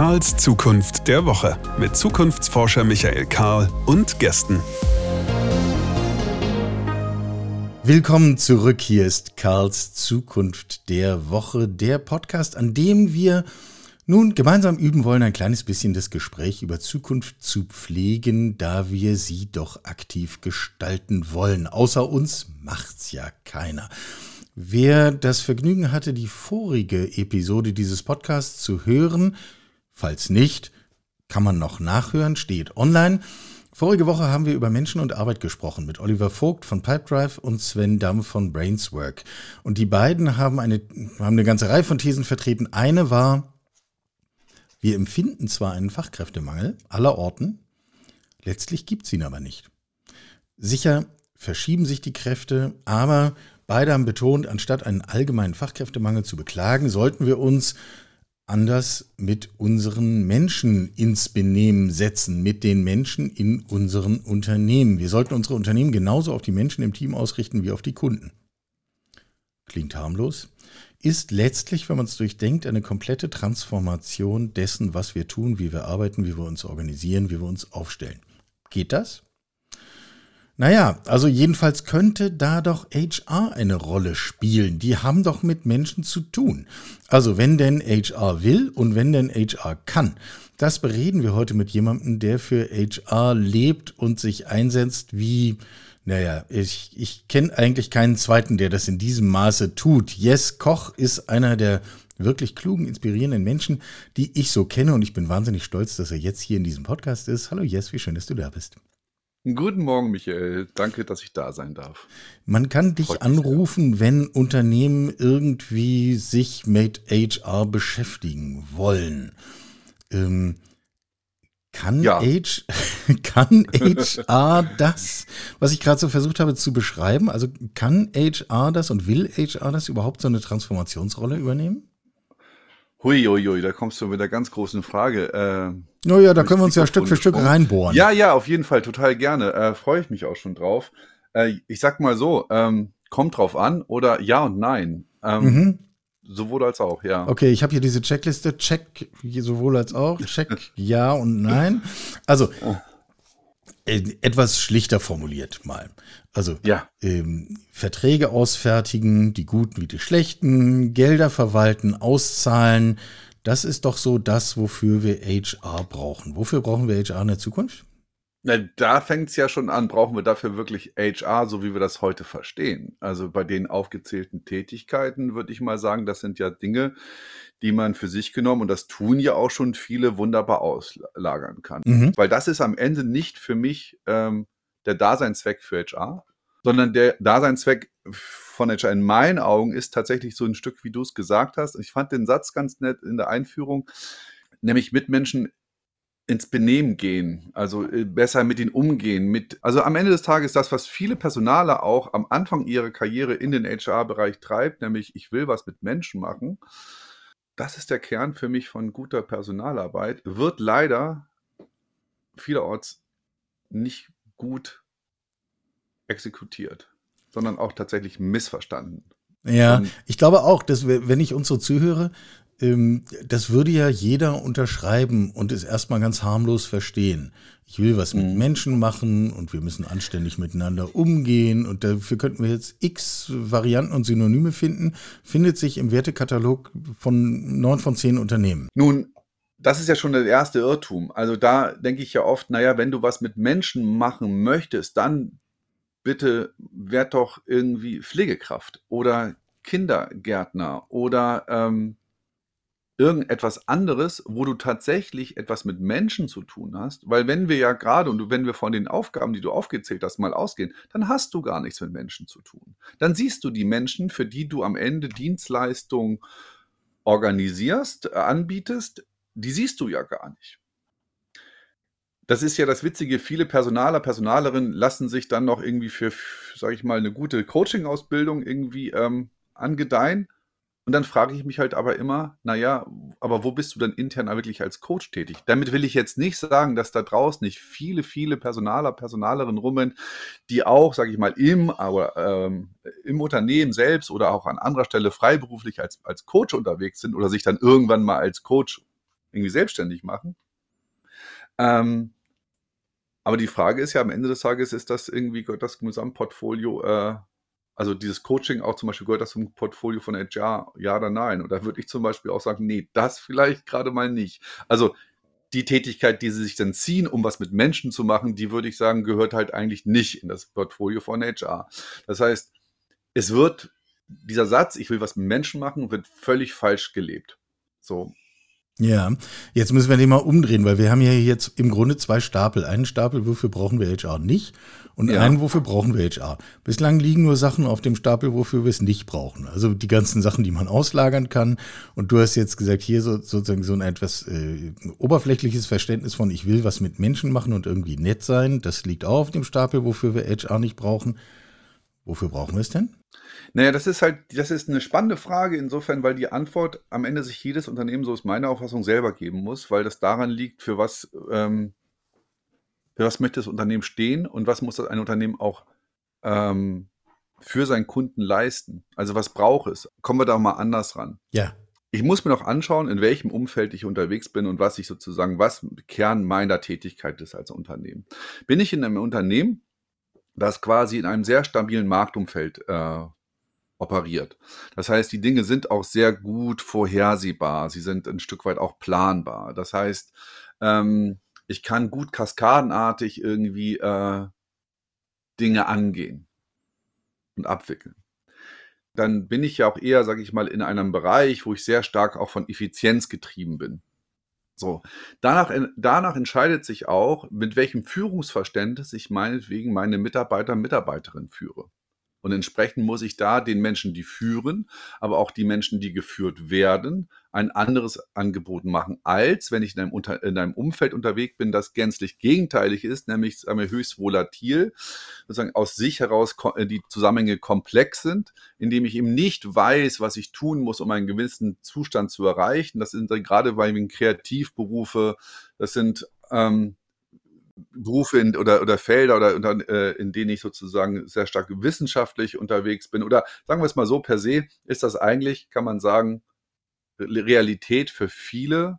Karls Zukunft der Woche mit Zukunftsforscher Michael Karl und Gästen. Willkommen zurück. Hier ist Karls Zukunft der Woche, der Podcast, an dem wir nun gemeinsam üben wollen, ein kleines bisschen das Gespräch über Zukunft zu pflegen, da wir sie doch aktiv gestalten wollen. Außer uns macht's ja keiner. Wer das Vergnügen hatte, die vorige Episode dieses Podcasts zu hören, falls nicht, kann man noch nachhören, steht online. Vorige Woche haben wir über Menschen und Arbeit gesprochen mit Oliver Vogt von Pipedrive und Sven Damm von Brainswork. Und die beiden haben eine, haben eine ganze Reihe von Thesen vertreten. Eine war, wir empfinden zwar einen Fachkräftemangel aller Orten, letztlich gibt es ihn aber nicht. Sicher verschieben sich die Kräfte, aber Beide haben betont, anstatt einen allgemeinen Fachkräftemangel zu beklagen, sollten wir uns anders mit unseren Menschen ins Benehmen setzen, mit den Menschen in unseren Unternehmen. Wir sollten unsere Unternehmen genauso auf die Menschen im Team ausrichten wie auf die Kunden. Klingt harmlos, ist letztlich, wenn man es durchdenkt, eine komplette Transformation dessen, was wir tun, wie wir arbeiten, wie wir uns organisieren, wie wir uns aufstellen. Geht das? Naja, also jedenfalls könnte da doch HR eine Rolle spielen. Die haben doch mit Menschen zu tun. Also wenn denn HR will und wenn denn HR kann. Das bereden wir heute mit jemandem, der für HR lebt und sich einsetzt wie, naja, ich, ich kenne eigentlich keinen zweiten, der das in diesem Maße tut. Jess Koch ist einer der wirklich klugen, inspirierenden Menschen, die ich so kenne und ich bin wahnsinnig stolz, dass er jetzt hier in diesem Podcast ist. Hallo Jess, wie schön, dass du da bist. Guten Morgen, Michael. Danke, dass ich da sein darf. Man kann dich Freut anrufen, wenn Unternehmen irgendwie sich mit HR beschäftigen wollen. Ähm, kann, ja. H, kann HR das, was ich gerade so versucht habe zu beschreiben, also kann HR das und will HR das überhaupt so eine Transformationsrolle übernehmen? Huiuiui, da kommst du mit einer ganz großen Frage. Äh, naja, da können wir uns ja Stück für Stück reinbohren. Ja, ja, auf jeden Fall, total gerne. Äh, Freue ich mich auch schon drauf. Äh, ich sag mal so, ähm, kommt drauf an oder ja und nein. Ähm, mhm. Sowohl als auch, ja. Okay, ich habe hier diese Checkliste. Check sowohl als auch. Check ja und nein. Also, äh, etwas schlichter formuliert mal. Also ja. ähm, Verträge ausfertigen, die guten wie die schlechten, Gelder verwalten, auszahlen. Das ist doch so das, wofür wir HR brauchen. Wofür brauchen wir HR in der Zukunft? Na, da fängt es ja schon an, brauchen wir dafür wirklich HR, so wie wir das heute verstehen. Also bei den aufgezählten Tätigkeiten würde ich mal sagen, das sind ja Dinge, die man für sich genommen, und das tun ja auch schon viele, wunderbar auslagern kann. Mhm. Weil das ist am Ende nicht für mich ähm, der Daseinszweck für HR, sondern der Daseinszweck von HR in meinen Augen ist tatsächlich so ein Stück, wie du es gesagt hast. Ich fand den Satz ganz nett in der Einführung, nämlich mit Menschen ins Benehmen gehen, also äh, besser mit ihnen umgehen. Mit, also am Ende des Tages das, was viele Personale auch am Anfang ihrer Karriere in den HR-Bereich treibt, nämlich ich will was mit Menschen machen das ist der Kern für mich von guter Personalarbeit, wird leider vielerorts nicht gut exekutiert, sondern auch tatsächlich missverstanden. Ja, ich glaube auch, dass wenn ich uns so zuhöre, das würde ja jeder unterschreiben und es erstmal ganz harmlos verstehen. Ich will was mit mhm. Menschen machen und wir müssen anständig miteinander umgehen und dafür könnten wir jetzt x Varianten und Synonyme finden, findet sich im Wertekatalog von neun von zehn Unternehmen. Nun, das ist ja schon der erste Irrtum. Also da denke ich ja oft, naja, wenn du was mit Menschen machen möchtest, dann bitte werd doch irgendwie Pflegekraft oder Kindergärtner oder ähm, irgendetwas anderes, wo du tatsächlich etwas mit Menschen zu tun hast. Weil wenn wir ja gerade und wenn wir von den Aufgaben, die du aufgezählt hast, mal ausgehen, dann hast du gar nichts mit Menschen zu tun. Dann siehst du die Menschen, für die du am Ende Dienstleistungen organisierst, äh, anbietest, die siehst du ja gar nicht. Das ist ja das Witzige, viele Personaler, Personalerinnen lassen sich dann noch irgendwie für, sage ich mal, eine gute Coaching-Ausbildung irgendwie ähm, angedeihen und dann frage ich mich halt aber immer, naja, aber wo bist du denn intern wirklich als Coach tätig? Damit will ich jetzt nicht sagen, dass da draußen nicht viele, viele Personaler, Personalerinnen rummen, die auch, sage ich mal, im, aber, ähm, im Unternehmen selbst oder auch an anderer Stelle freiberuflich als, als Coach unterwegs sind oder sich dann irgendwann mal als Coach irgendwie selbstständig machen. Ähm, aber die Frage ist ja am Ende des Tages, ist das irgendwie, das Gesamtportfolio, äh, also dieses Coaching auch zum Beispiel, gehört das zum Portfolio von HR, ja oder nein? Oder würde ich zum Beispiel auch sagen, nee, das vielleicht gerade mal nicht. Also die Tätigkeit, die sie sich dann ziehen, um was mit Menschen zu machen, die würde ich sagen, gehört halt eigentlich nicht in das Portfolio von HR. Das heißt, es wird, dieser Satz, ich will was mit Menschen machen, wird völlig falsch gelebt. So, ja, jetzt müssen wir den mal umdrehen, weil wir haben ja jetzt im Grunde zwei Stapel. Einen Stapel, wofür brauchen wir HR nicht und ja. einen, wofür brauchen wir HR. Bislang liegen nur Sachen auf dem Stapel, wofür wir es nicht brauchen. Also die ganzen Sachen, die man auslagern kann. Und du hast jetzt gesagt, hier so, sozusagen so ein etwas äh, oberflächliches Verständnis von, ich will was mit Menschen machen und irgendwie nett sein. Das liegt auch auf dem Stapel, wofür wir HR nicht brauchen. Wofür brauchen wir es denn? Naja, das ist halt, das ist eine spannende Frage insofern, weil die Antwort am Ende sich jedes Unternehmen, so ist meine Auffassung, selber geben muss, weil das daran liegt, für was, ähm, für was möchte das Unternehmen stehen und was muss das ein Unternehmen auch ähm, für seinen Kunden leisten. Also was braucht es? Kommen wir da mal anders ran. Ja. Ich muss mir noch anschauen, in welchem Umfeld ich unterwegs bin und was ich sozusagen, was Kern meiner Tätigkeit ist als Unternehmen. Bin ich in einem Unternehmen, das quasi in einem sehr stabilen Marktumfeld äh, operiert. Das heißt, die Dinge sind auch sehr gut vorhersehbar. Sie sind ein Stück weit auch planbar. Das heißt, ähm, ich kann gut kaskadenartig irgendwie äh, Dinge angehen und abwickeln. Dann bin ich ja auch eher, sage ich mal, in einem Bereich, wo ich sehr stark auch von Effizienz getrieben bin. So, danach, danach entscheidet sich auch, mit welchem Führungsverständnis ich meinetwegen meine Mitarbeiter, Mitarbeiterin führe. Und entsprechend muss ich da den Menschen, die führen, aber auch die Menschen, die geführt werden, ein anderes Angebot machen, als wenn ich in einem, Unter in einem Umfeld unterwegs bin, das gänzlich gegenteilig ist, nämlich sagen wir, höchst volatil, sozusagen aus sich heraus äh, die Zusammenhänge komplex sind, indem ich eben nicht weiß, was ich tun muss, um einen gewissen Zustand zu erreichen. Das sind gerade bei Kreativberufe, das sind ähm, Berufe in, oder, oder Felder oder, oder äh, in denen ich sozusagen sehr stark wissenschaftlich unterwegs bin. Oder sagen wir es mal so, per se ist das eigentlich, kann man sagen, Realität für viele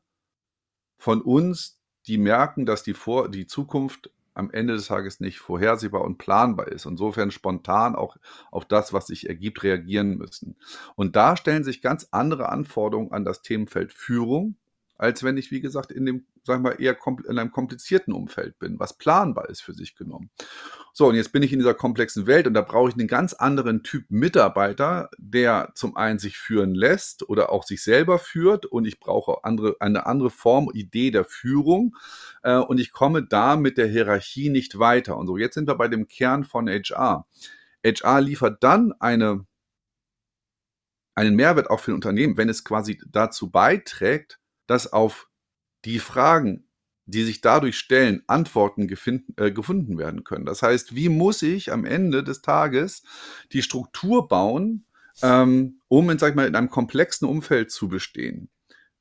von uns, die merken, dass die, Vor die Zukunft am Ende des Tages nicht vorhersehbar und planbar ist. Insofern spontan auch auf das, was sich ergibt, reagieren müssen. Und da stellen sich ganz andere Anforderungen an das Themenfeld Führung, als wenn ich, wie gesagt, in dem, sagen wir, eher in einem komplizierten Umfeld bin, was planbar ist für sich genommen. So, und jetzt bin ich in dieser komplexen Welt und da brauche ich einen ganz anderen Typ Mitarbeiter, der zum einen sich führen lässt oder auch sich selber führt und ich brauche andere, eine andere Form, Idee der Führung äh, und ich komme da mit der Hierarchie nicht weiter. Und so, jetzt sind wir bei dem Kern von HR. HR liefert dann eine, einen Mehrwert auch für ein Unternehmen, wenn es quasi dazu beiträgt, dass auf die Fragen, die sich dadurch stellen, Antworten gefunden, äh, gefunden werden können. Das heißt, wie muss ich am Ende des Tages die Struktur bauen, ähm, um in, sag ich mal, in einem komplexen Umfeld zu bestehen?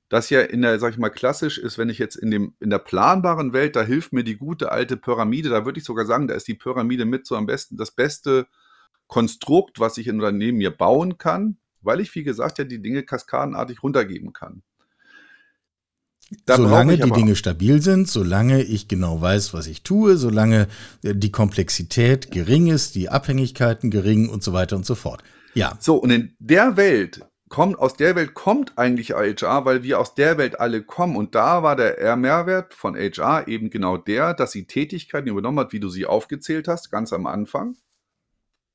Das ja in der, sag ich mal, klassisch ist, wenn ich jetzt in dem, in der planbaren Welt, da hilft mir die gute alte Pyramide, da würde ich sogar sagen, da ist die Pyramide mit so am besten, das beste Konstrukt, was ich in Unternehmen mir bauen kann, weil ich, wie gesagt, ja die Dinge kaskadenartig runtergeben kann. Da solange die Dinge stabil sind, solange ich genau weiß, was ich tue, solange äh, die Komplexität gering ist, die Abhängigkeiten gering und so weiter und so fort. Ja. So, und in der Welt kommt, aus der Welt kommt eigentlich HR, weil wir aus der Welt alle kommen. Und da war der Mehrwert von HR eben genau der, dass sie Tätigkeiten übernommen hat, wie du sie aufgezählt hast, ganz am Anfang.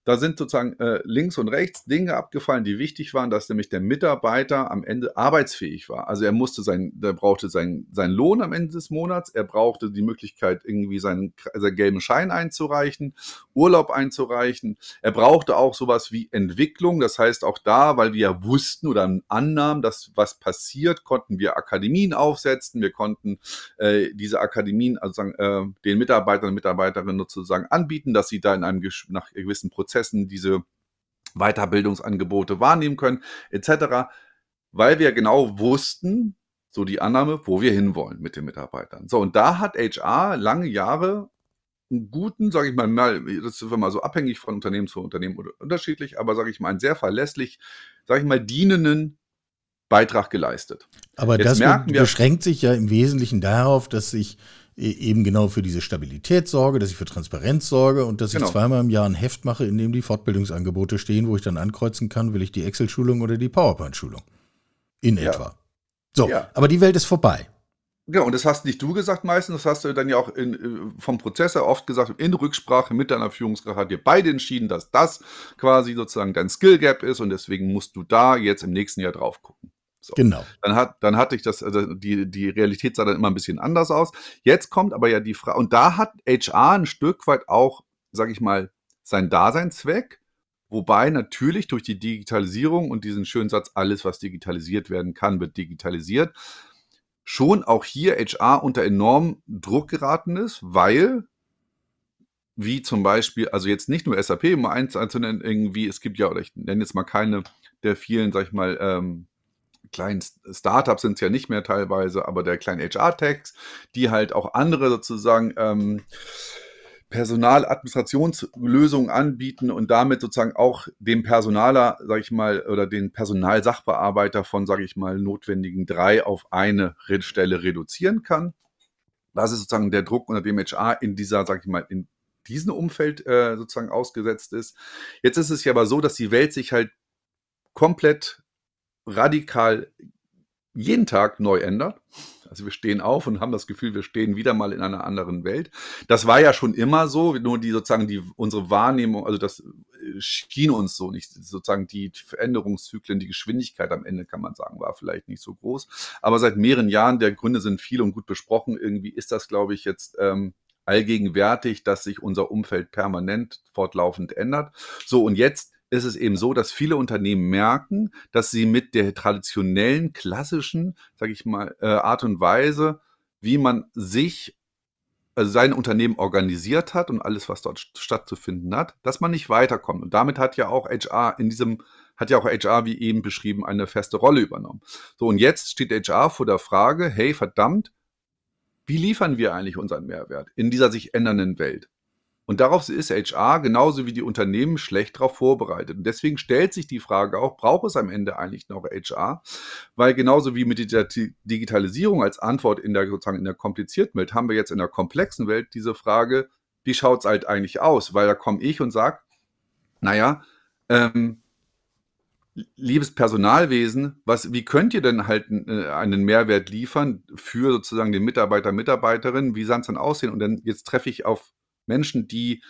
Da sind sozusagen äh, links und rechts Dinge abgefallen, die wichtig waren, dass nämlich der Mitarbeiter am Ende arbeitsfähig war. Also er musste sein, der brauchte seinen, seinen Lohn am Ende des Monats, er brauchte die Möglichkeit, irgendwie seinen, seinen gelben Schein einzureichen, Urlaub einzureichen. Er brauchte auch sowas wie Entwicklung. Das heißt, auch da, weil wir ja wussten oder annahmen, dass was passiert, konnten wir Akademien aufsetzen. Wir konnten äh, diese Akademien also sagen, äh, den Mitarbeitern und Mitarbeiterinnen sozusagen anbieten, dass sie da in einem nach gewissen Prozess Prozessen diese Weiterbildungsangebote wahrnehmen können, etc., weil wir genau wussten, so die Annahme, wo wir hinwollen mit den Mitarbeitern. So, und da hat HR lange Jahre einen guten, sage ich mal, mal, das ist immer so abhängig von Unternehmen zu Unternehmen oder unterschiedlich, aber sage ich mal, einen sehr verlässlich, sage ich mal, dienenden Beitrag geleistet. Aber Jetzt das merken wir- beschränkt sich ja im Wesentlichen darauf, dass ich e- eben genau für diese Stabilität sorge, dass ich für Transparenz sorge und dass Genau. ich zweimal im Jahr ein Heft mache, in dem die Fortbildungsangebote stehen, wo ich dann ankreuzen kann, will ich die Excel-Schulung oder die PowerPoint-Schulung. In Ja. etwa. So, Ja. aber die Welt ist vorbei. Genau, und das hast nicht du gesagt meistens, das hast du dann ja auch in, äh, vom Prozess her oft gesagt, in Rücksprache mit deiner Führungskraft habt ihr beide entschieden, dass das quasi sozusagen dein Skill Gap ist und deswegen musst du da jetzt im nächsten Jahr drauf gucken. So. Genau. Dann, hat, dann hatte ich das, also die, die Realität sah dann immer ein bisschen anders aus. Jetzt kommt aber ja die Frage, und da hat HR ein Stück weit auch, sage ich mal, seinen Daseinszweck, wobei natürlich durch die Digitalisierung und diesen schönen Satz, alles, was digitalisiert werden kann, wird digitalisiert, schon auch hier HR unter enormen Druck geraten ist, weil wie zum Beispiel, also jetzt nicht nur SAP, um eins einzunennen, irgendwie, es gibt ja, oder ich nenne jetzt mal keine der vielen, sag ich mal, ähm, kleinen Startups sind es ja nicht mehr teilweise, aber der kleinen HR-Techs, die halt auch andere sozusagen ähm, Personaladministrationslösungen anbieten und damit sozusagen auch dem Personaler, sage ich mal, oder den Personalsachbearbeiter von, sage ich mal, notwendigen drei auf eine Stelle reduzieren kann. Das ist sozusagen der Druck, unter dem HR in dieser, sage ich mal, in diesem Umfeld äh, sozusagen ausgesetzt ist. Jetzt ist es ja aber so, dass die Welt sich halt komplett radikal jeden Tag neu ändert. Also wir stehen auf und haben das Gefühl, wir stehen wieder mal in einer anderen Welt. Das war ja schon immer so, nur die sozusagen die unsere Wahrnehmung, also das äh, schien uns so nicht sozusagen die Veränderungszyklen, die Geschwindigkeit am Ende kann man sagen, war vielleicht nicht so groß. Aber seit mehreren Jahren, der Gründe sind viele und gut besprochen, irgendwie ist das, glaube ich, jetzt ähm, allgegenwärtig, dass sich unser Umfeld permanent fortlaufend ändert. So und jetzt ist es eben so, dass viele Unternehmen merken, dass sie mit der traditionellen, klassischen, sage ich mal, äh, Art und Weise, wie man sich, also sein Unternehmen organisiert hat und alles, was dort st- stattzufinden hat, dass man nicht weiterkommt. Und damit hat ja auch HR in diesem, hat ja auch HR, wie eben beschrieben, eine feste Rolle übernommen. So, und jetzt steht HR vor der Frage, hey, verdammt, wie liefern wir eigentlich unseren Mehrwert in dieser sich ändernden Welt? Und darauf ist HR genauso wie die Unternehmen schlecht darauf vorbereitet. Und deswegen stellt sich die Frage auch, braucht es am Ende eigentlich noch HR? Weil genauso wie mit der Di- Digitalisierung als Antwort in der sozusagen in der komplizierten Welt, haben wir jetzt in der komplexen Welt diese Frage, wie schaut es halt eigentlich aus? Weil da komme ich und sage, naja, ähm, liebes Personalwesen, was, wie könnt ihr denn halt äh, einen Mehrwert liefern für sozusagen den Mitarbeiter, Mitarbeiterinnen? Wie soll es dann aussehen? Und dann jetzt treffe ich auf Menschen, die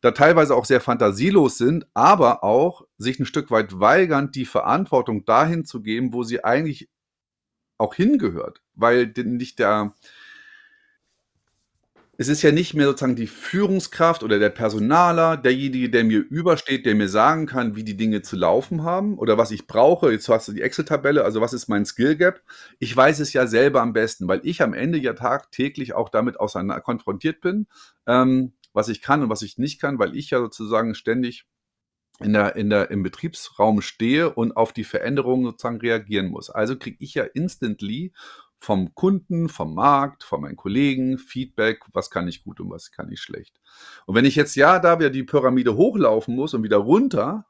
da teilweise auch sehr fantasielos sind, aber auch sich ein Stück weit weigern, die Verantwortung dahin zu geben, wo sie eigentlich auch hingehört, weil nicht der es ist ja nicht mehr sozusagen die Führungskraft oder der Personaler, derjenige, der mir übersteht, der mir sagen kann, wie die Dinge zu laufen haben oder was ich brauche. Jetzt hast du die Excel-Tabelle, also was ist mein Skill Gap? Ich weiß es ja selber am besten, weil ich am Ende ja tagtäglich auch damit auseinander konfrontiert bin, ähm, was ich kann und was ich nicht kann, weil ich ja sozusagen ständig in der, in der, im Betriebsraum stehe und auf die Veränderungen sozusagen reagieren muss. Also kriege ich ja instantly vom Kunden, vom Markt, von meinen Kollegen Feedback, was kann ich gut und was kann ich schlecht. Und wenn ich jetzt ja da wieder die Pyramide hochlaufen muss und wieder runter,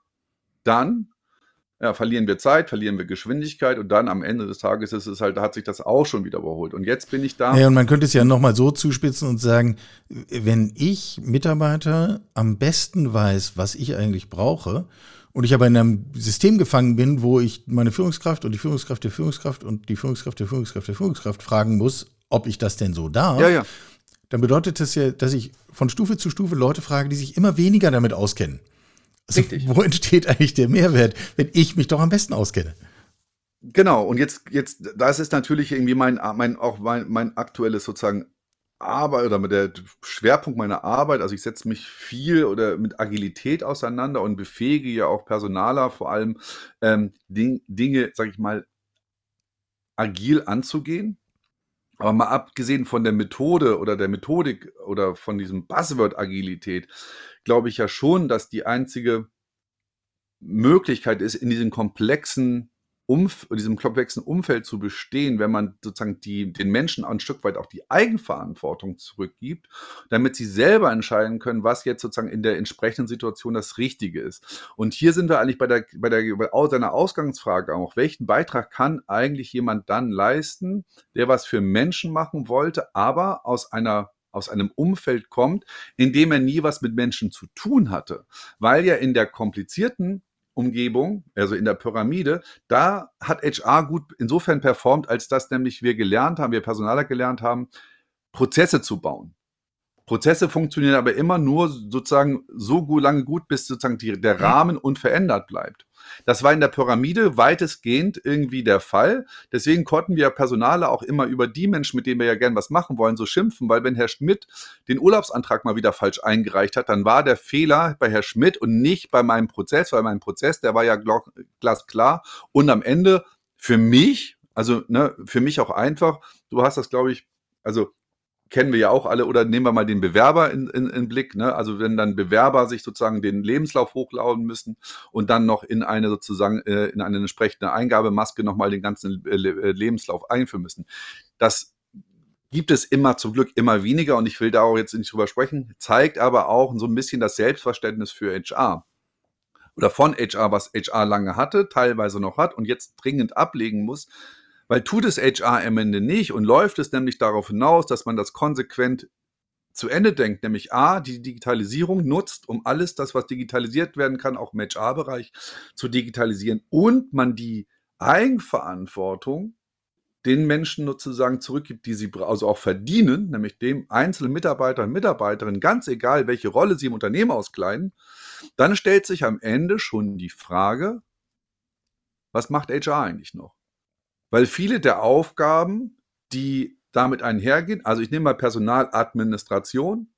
dann ja, verlieren wir Zeit, verlieren wir Geschwindigkeit und dann am Ende des Tages ist es halt, hat sich das auch schon wieder überholt. Und jetzt bin ich da. Ja, und man könnte es ja nochmal so zuspitzen und sagen, wenn ich Mitarbeiter am besten weiß, was ich eigentlich brauche, und ich aber in einem System gefangen bin, wo ich meine Führungskraft und die Führungskraft der Führungskraft und die Führungskraft der Führungskraft der Führungskraft fragen muss, ob ich das denn so darf, ja, ja. dann bedeutet das ja, dass ich von Stufe zu Stufe Leute frage, die sich immer weniger damit auskennen. Also, Richtig. Wo entsteht eigentlich der Mehrwert, wenn ich mich doch am besten auskenne? Genau, und jetzt, jetzt, das ist natürlich irgendwie mein, mein auch mein, mein aktuelles sozusagen Arbeit oder mit der Schwerpunkt meiner Arbeit. Also ich setze mich viel oder mit Agilität auseinander und befähige ja auch Personaler vor allem ähm, Ding, Dinge, sag ich mal, agil anzugehen. Aber mal abgesehen von der Methode oder der Methodik oder von diesem Buzzword Agilität, glaube ich ja schon, dass die einzige Möglichkeit ist, in diesen komplexen Umf diesem komplexen Umfeld zu bestehen, wenn man sozusagen die, den Menschen ein Stück weit auch die Eigenverantwortung zurückgibt, damit sie selber entscheiden können, was jetzt sozusagen in der entsprechenden Situation das Richtige ist. Und hier sind wir eigentlich bei der, bei der bei deiner Ausgangsfrage auch. Welchen Beitrag kann eigentlich jemand dann leisten, der was für Menschen machen wollte, aber aus einer aus einem Umfeld kommt, in dem er nie was mit Menschen zu tun hatte, weil ja in der komplizierten Umgebung, also in der Pyramide, da hat HR gut insofern performt, als dass nämlich wir gelernt haben, wir Personaler gelernt haben, Prozesse zu bauen. Prozesse funktionieren aber immer nur sozusagen so gut, lange gut, bis sozusagen die, der Rahmen unverändert bleibt. Das war in der Pyramide weitestgehend irgendwie der Fall. Deswegen konnten wir Personale auch immer über die Menschen, mit denen wir ja gern was machen wollen, so schimpfen, weil wenn Herr Schmidt den Urlaubsantrag mal wieder falsch eingereicht hat, dann war der Fehler bei Herr Schmidt und nicht bei meinem Prozess, weil mein Prozess, der war ja glasklar und am Ende für mich, also ne, für mich auch einfach, du hast das, glaube ich, also kennen wir ja auch alle, oder nehmen wir mal den Bewerber in, in, in Blick. Ne? Also wenn dann Bewerber sich sozusagen den Lebenslauf hochladen müssen und dann noch in eine sozusagen äh, in eine entsprechende Eingabemaske nochmal den ganzen äh, Lebenslauf einführen müssen. Das gibt es immer zum Glück immer weniger und ich will da auch jetzt nicht drüber sprechen, zeigt aber auch so ein bisschen das Selbstverständnis für HR oder von HR, was HR lange hatte, teilweise noch hat und jetzt dringend ablegen muss, weil tut es HR am Ende nicht und läuft es nämlich darauf hinaus, dass man das konsequent zu Ende denkt, nämlich A, die Digitalisierung nutzt, um alles das, was digitalisiert werden kann, auch im HR-Bereich zu digitalisieren und man die Eigenverantwortung den Menschen sozusagen zurückgibt, die sie also auch verdienen, nämlich dem einzelnen Mitarbeiter und Mitarbeiterin, ganz egal, welche Rolle sie im Unternehmen auskleiden, dann stellt sich am Ende schon die Frage, was macht HR eigentlich noch? Weil viele der Aufgaben, die damit einhergehen, also ich nehme mal Personaladministration,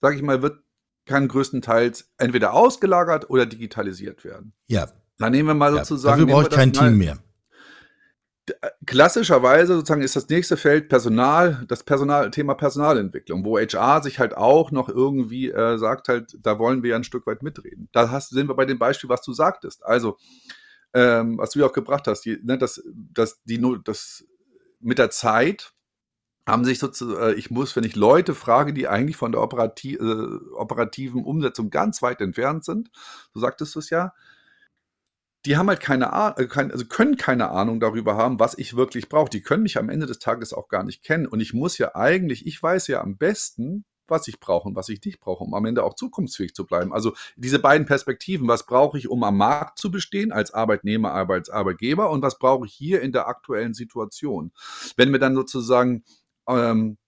sage ich mal, wird kann größtenteils entweder ausgelagert oder digitalisiert werden. Ja. Dann nehmen wir mal ja, sozusagen. Dafür brauche ich kein Team mehr. Äh, klassischerweise sozusagen ist das nächste Feld Personal, das Personal, Thema Personalentwicklung, wo HR sich halt auch noch irgendwie äh, sagt halt, da wollen wir ja ein Stück weit mitreden. Da hast, sind wir bei dem Beispiel, was du sagtest. Also ähm, was du ja auch gebracht hast, die, ne, das, das, die, das mit der Zeit haben sich sozusagen, äh, ich muss, wenn ich Leute frage, die eigentlich von der operati äh, operativen Umsetzung ganz weit entfernt sind, so sagtest du es ja, die haben halt keine Ahnung, äh, also können keine Ahnung darüber haben, was ich wirklich brauche. Die können mich am Ende des Tages auch gar nicht kennen. Und ich muss ja eigentlich, ich weiß ja am besten, was ich brauche und was ich nicht brauche, um am Ende auch zukunftsfähig zu bleiben. Also diese beiden Perspektiven, was brauche ich, um am Markt zu bestehen als Arbeitnehmer, als Arbeitgeber und was brauche ich hier in der aktuellen Situation. Wenn wir dann sozusagen ähm,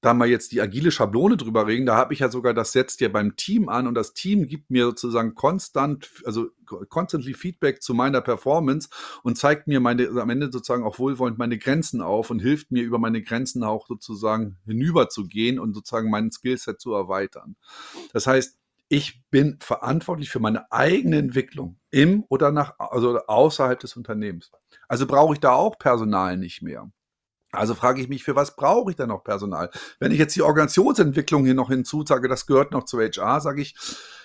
da mal jetzt die agile Schablone drüber reden, da habe ich ja sogar, das setzt ja beim Team an und das Team gibt mir sozusagen konstant, also constantly Feedback zu meiner Performance und zeigt mir meine, am Ende sozusagen auch wohlwollend meine Grenzen auf und hilft mir über meine Grenzen auch sozusagen hinüber zu gehen und sozusagen mein Skillset zu erweitern. Das heißt, ich bin verantwortlich für meine eigene Entwicklung im oder nach, also außerhalb des Unternehmens. Also brauche ich da auch Personal nicht mehr. Also frage ich mich, für was brauche ich denn noch Personal? Wenn ich jetzt die Organisationsentwicklung hier noch hinzusage, das gehört noch zu HR, sage ich,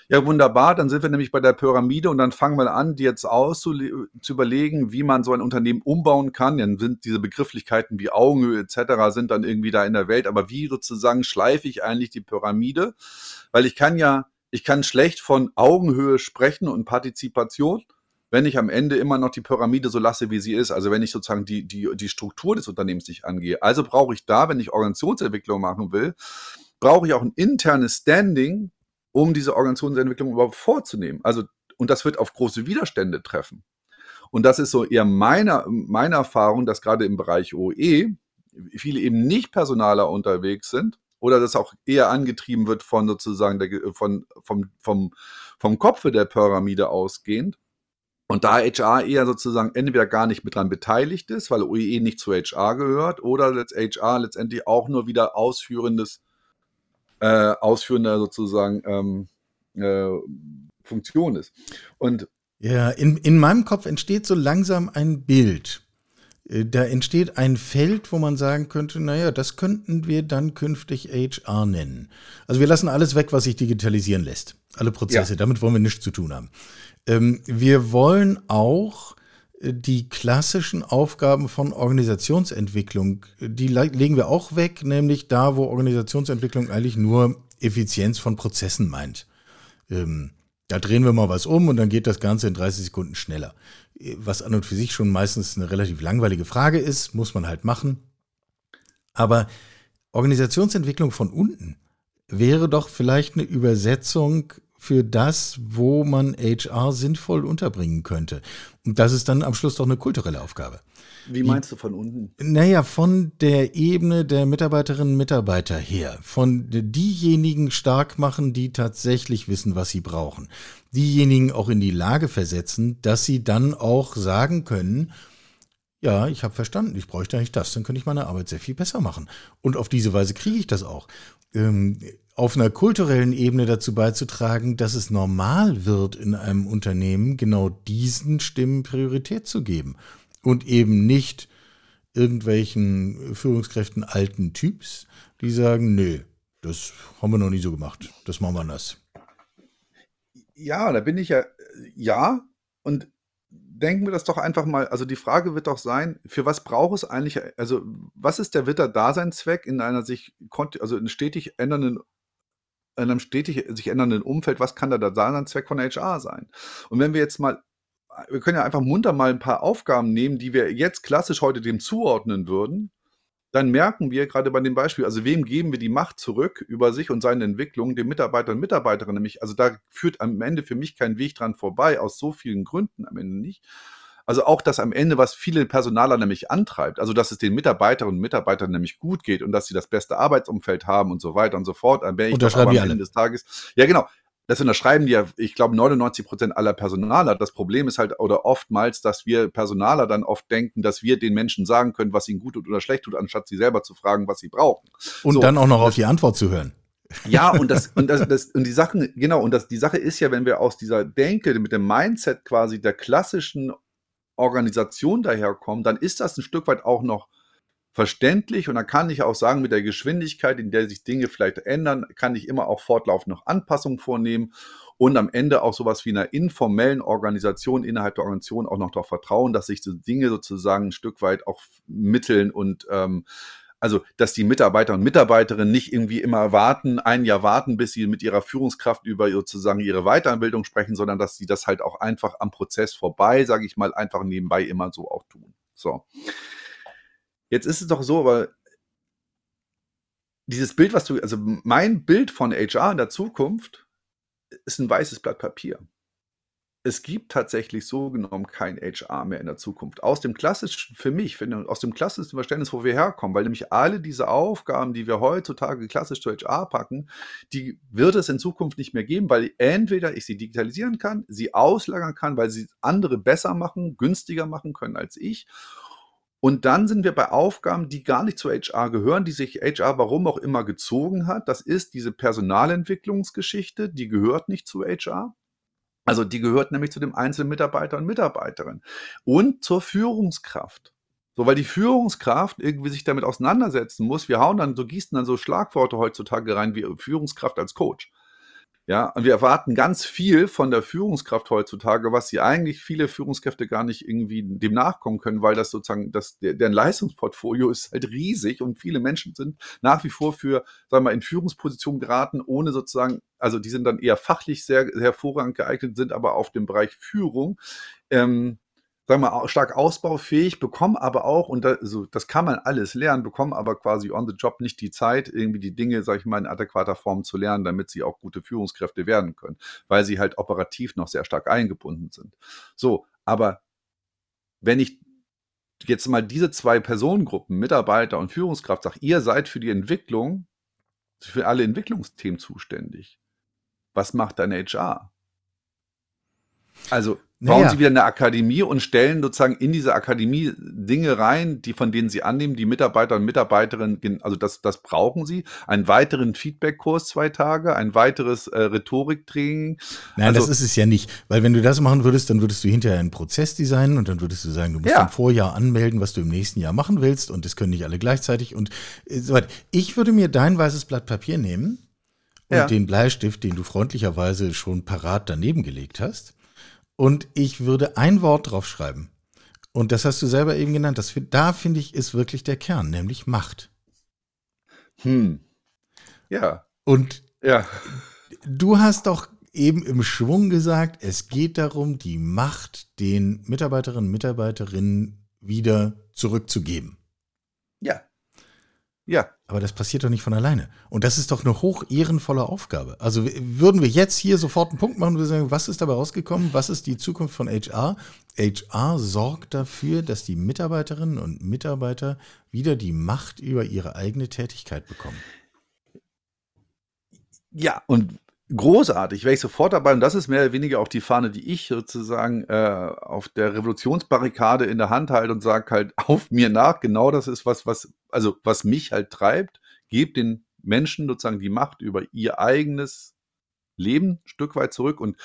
ja wunderbar, dann sind wir nämlich bei der Pyramide und dann fangen wir an, die jetzt auszu zu überlegen, wie man so ein Unternehmen umbauen kann. Dann sind diese Begrifflichkeiten wie Augenhöhe etc. sind dann irgendwie da in der Welt, aber wie sozusagen schleife ich eigentlich die Pyramide? Weil ich kann ja, ich kann schlecht von Augenhöhe sprechen und Partizipation wenn ich am Ende immer noch die Pyramide so lasse, wie sie ist, also wenn ich sozusagen die, die, die Struktur des Unternehmens nicht angehe. Also brauche ich da, wenn ich Organisationsentwicklung machen will, brauche ich auch ein internes Standing, um diese Organisationsentwicklung überhaupt vorzunehmen. Also, und das wird auf große Widerstände treffen. Und das ist so eher meine, meine Erfahrung, dass gerade im Bereich OE viele eben nicht Personaler unterwegs sind oder das auch eher angetrieben wird von sozusagen der, von, vom, vom, vom Kopfe der Pyramide ausgehend und da HR eher sozusagen entweder gar nicht mit dran beteiligt ist, weil OEE nicht zu HR gehört, oder HR letztendlich auch nur wieder ausführendes, äh, ausführender sozusagen ähm, äh, Funktion ist. Und ja, in, in meinem Kopf entsteht so langsam ein Bild. Äh, da entsteht ein Feld, wo man sagen könnte, naja, das könnten wir dann künftig HR nennen. Also wir lassen alles weg, was sich digitalisieren lässt. Alle Prozesse, ja. damit wollen wir nichts zu tun haben. Ähm, wir wollen auch die klassischen Aufgaben von Organisationsentwicklung, die legen wir auch weg, nämlich da, wo Organisationsentwicklung eigentlich nur Effizienz von Prozessen meint. Ähm, da drehen wir mal was um und dann geht das Ganze in 30 Sekunden schneller. Was an und für sich schon meistens eine relativ langweilige Frage ist, muss man halt machen. Aber Organisationsentwicklung von unten wäre doch vielleicht eine Übersetzung für das, wo man HR sinnvoll unterbringen könnte. Und das ist dann am Schluss doch eine kulturelle Aufgabe. Wie meinst du von unten? Naja, von der Ebene der Mitarbeiterinnen und Mitarbeiter her. Von diejenigen stark machen, die tatsächlich wissen, was sie brauchen. Diejenigen auch in die Lage versetzen, dass sie dann auch sagen können, ja, ich habe verstanden, ich bräuchte eigentlich das, dann könnte ich meine Arbeit sehr viel besser machen. Und auf diese Weise kriege ich das auch. Ähm, auf einer kulturellen Ebene dazu beizutragen, dass es normal wird, in einem Unternehmen genau diesen Stimmen Priorität zu geben und eben nicht irgendwelchen Führungskräften alten Typs, die sagen, nö, das haben wir noch nie so gemacht, das machen wir anders. Ja, da bin ich ja, ja, und denken wir das doch einfach mal, also die Frage wird doch sein, für was braucht es eigentlich, also was ist der Witter-Daseinszweck in einer sich, also in stetig ändernden in einem stetig sich ändernden Umfeld, was kann da der Daseinszweck von HR sein? Und wenn wir jetzt mal wir können ja einfach munter mal ein paar Aufgaben nehmen, die wir jetzt klassisch heute dem zuordnen würden, dann merken wir gerade bei dem Beispiel, also wem geben wir die Macht zurück über sich und seine Entwicklung, den Mitarbeitern und Mitarbeiterinnen nämlich. Also da führt am Ende für mich kein Weg dran vorbei, aus so vielen Gründen am Ende nicht. Also auch das am Ende, was viele Personaler nämlich antreibt, also dass es den Mitarbeiterinnen und Mitarbeitern nämlich gut geht und dass sie das beste Arbeitsumfeld haben und so weiter und so fort. Dann wäre ich doch am Ende des Tages. Ja, genau das unterschreiben die ja, ich glaube, 99 Prozent aller Personaler. Das Problem ist halt oder oftmals, dass wir Personaler dann oft denken, dass wir den Menschen sagen können, was ihnen gut tut oder schlecht tut, anstatt sie selber zu fragen, was sie brauchen. Und so, dann auch noch auf die Antwort zu hören. Ja, und das, und das, das, und die Sachen, genau, und das, die Sache ist ja, wenn wir aus dieser Denke, mit dem Mindset quasi der klassischen Organisation daherkommen, dann ist das ein Stück weit auch noch verständlich und dann kann ich auch sagen, mit der Geschwindigkeit, in der sich Dinge vielleicht ändern, kann ich immer auch fortlaufend noch Anpassungen vornehmen und am Ende auch sowas wie einer informellen Organisation innerhalb der Organisation auch noch darauf vertrauen, dass sich die Dinge sozusagen ein Stück weit auch mitteln und ähm, also, dass die Mitarbeiter und Mitarbeiterinnen nicht irgendwie immer warten, ein Jahr warten, bis sie mit ihrer Führungskraft über sozusagen ihre Weiterbildung sprechen, sondern dass sie das halt auch einfach am Prozess vorbei, sage ich mal, einfach nebenbei immer so auch tun. So. Jetzt ist es doch so, aber dieses Bild, was du, also mein Bild von HR in der Zukunft ist ein weißes Blatt Papier. Es gibt tatsächlich so genommen kein HR mehr in der Zukunft. Aus dem klassischen, für mich, aus dem klassischen Verständnis, wo wir herkommen, weil nämlich alle diese Aufgaben, die wir heutzutage klassisch zu HR packen, die wird es in Zukunft nicht mehr geben, weil entweder ich sie digitalisieren kann, sie auslagern kann, weil sie andere besser machen, günstiger machen können als ich und dann sind wir bei Aufgaben, die gar nicht zu HR gehören, die sich HR warum auch immer gezogen hat. Das ist diese Personalentwicklungsgeschichte, die gehört nicht zu HR. Also die gehört nämlich zu dem einzelnen Mitarbeiter und Mitarbeiterin und zur Führungskraft. So, weil die Führungskraft irgendwie sich damit auseinandersetzen muss. Wir hauen dann, so gießen dann so Schlagworte heutzutage rein wie Führungskraft als Coach. Ja, und wir erwarten ganz viel von der Führungskraft heutzutage, was sie eigentlich viele Führungskräfte gar nicht irgendwie dem nachkommen können, weil das sozusagen, das, der, deren Leistungsportfolio ist halt riesig und viele Menschen sind nach wie vor für, sagen wir mal, in Führungspositionen geraten, ohne sozusagen, also die sind dann eher fachlich sehr, sehr hervorragend geeignet, sind aber auf dem Bereich Führung. Ähm, sagen wir mal, stark ausbaufähig, bekommen aber auch, und das, also, das kann man alles lernen, bekommen aber quasi on the job nicht die Zeit, irgendwie die Dinge, sag ich mal, in adäquater Form zu lernen, damit sie auch gute Führungskräfte werden können, weil sie halt operativ noch sehr stark eingebunden sind. So, aber wenn ich jetzt mal diese zwei Personengruppen, Mitarbeiter und Führungskraft, sage, ihr seid für die Entwicklung, für alle Entwicklungsthemen zuständig. Was macht deine HR? Also bauen naja. sie wieder eine Akademie und stellen sozusagen in diese Akademie Dinge rein, die von denen sie annehmen, die Mitarbeiter und Mitarbeiterinnen, also das, das brauchen sie. Einen weiteren Feedback-Kurs zwei Tage, ein weiteres äh, Rhetoriktraining. Nein, also, das ist es ja nicht. Weil wenn du das machen würdest, dann würdest du hinterher einen Prozess designen und dann würdest du sagen, du musst ja. im Vorjahr anmelden, was du im nächsten Jahr machen willst und das können nicht alle gleichzeitig und äh, so weiter. Ich würde mir dein weißes Blatt Papier nehmen und ja. den Bleistift, den du freundlicherweise schon parat daneben gelegt hast und ich würde ein Wort draufschreiben. Und das hast du selber eben genannt. Das, da finde ich, ist wirklich der Kern, nämlich Macht. Hm. Ja. Und Ja. du hast doch eben im Schwung gesagt, es geht darum, die Macht den Mitarbeiterinnen und Mitarbeiterinnen wieder zurückzugeben. Ja. Aber das passiert doch nicht von alleine. Und das ist doch eine hoch ehrenvolle Aufgabe. Also würden wir jetzt hier sofort einen Punkt machen und wir sagen, was ist dabei rausgekommen? Was ist die Zukunft von HR? HR sorgt dafür, dass die Mitarbeiterinnen und Mitarbeiter wieder die Macht über ihre eigene Tätigkeit bekommen. Ja, und großartig, wäre ich sofort dabei. Und das ist mehr oder weniger auch die Fahne, die ich sozusagen äh, auf der Revolutionsbarrikade in der Hand halte und sage halt auf mir nach. Genau das ist was, was, also was mich halt treibt. Gebt den Menschen sozusagen die Macht über ihr eigenes Leben ein Stück weit zurück und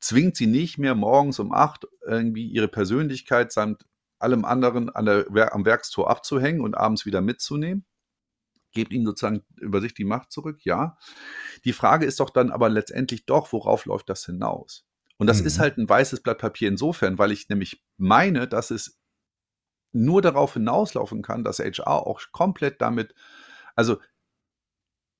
zwingt sie nicht mehr morgens um acht irgendwie ihre Persönlichkeit samt allem anderen an der, am Werkstor abzuhängen und abends wieder mitzunehmen. Gebt ihnen sozusagen über sich die Macht zurück, ja. Die Frage ist doch dann aber letztendlich doch, worauf läuft das hinaus? Und das Mhm. ist halt ein weißes Blatt Papier insofern, weil ich nämlich meine, dass es nur darauf hinauslaufen kann, dass HR auch komplett damit, also,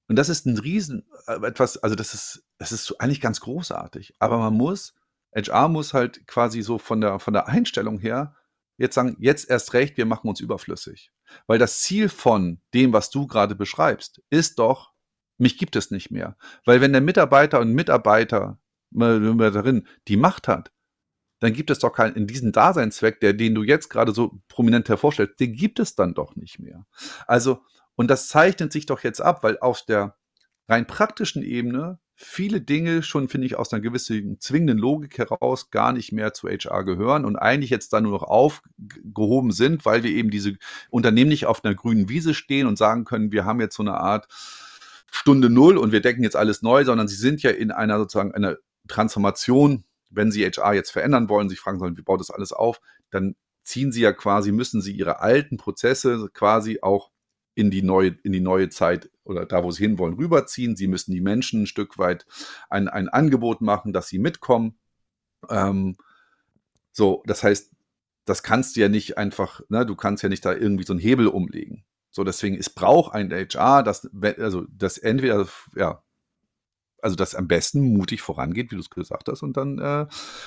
und das ist ein Riesen, äh, etwas, also das ist, das ist eigentlich ganz großartig, aber man muss, HR muss halt quasi so von der, von der Einstellung her jetzt sagen, jetzt erst recht, wir machen uns überflüssig. Weil das Ziel von dem, was du gerade beschreibst, ist doch, mich gibt es nicht mehr. Weil wenn der Mitarbeiter und Mitarbeiter, Mitarbeiterin die Macht hat, dann gibt es doch keinen, in diesem Daseinszweck, der, den du jetzt gerade so prominent hervorstellst, den gibt es dann doch nicht mehr. Also, und das zeichnet sich doch jetzt ab, weil auf der rein praktischen Ebene viele Dinge schon, finde ich, aus einer gewissen zwingenden Logik heraus gar nicht mehr zu HR gehören und eigentlich jetzt da nur noch aufgehoben sind, weil wir eben diese Unternehmen nicht auf einer grünen Wiese stehen und sagen können, wir haben jetzt so eine Art Stunde Null und wir decken jetzt alles neu, sondern sie sind ja in einer sozusagen einer Transformation. Wenn sie HR jetzt verändern wollen, sich fragen sollen, wie baut das alles auf, dann ziehen sie ja quasi, müssen sie ihre alten Prozesse quasi auch in die neue, in die neue Zeit oder da, wo sie hinwollen, rüberziehen. Sie müssen die Menschen ein Stück weit ein, ein Angebot machen, dass sie mitkommen. Ähm, so, das heißt, das kannst du ja nicht einfach, ne, du kannst ja nicht da irgendwie so einen Hebel umlegen. So, deswegen, es braucht ein HR, das, also, das entweder, ja, also das am besten mutig vorangeht, wie du es gesagt hast, und dann äh,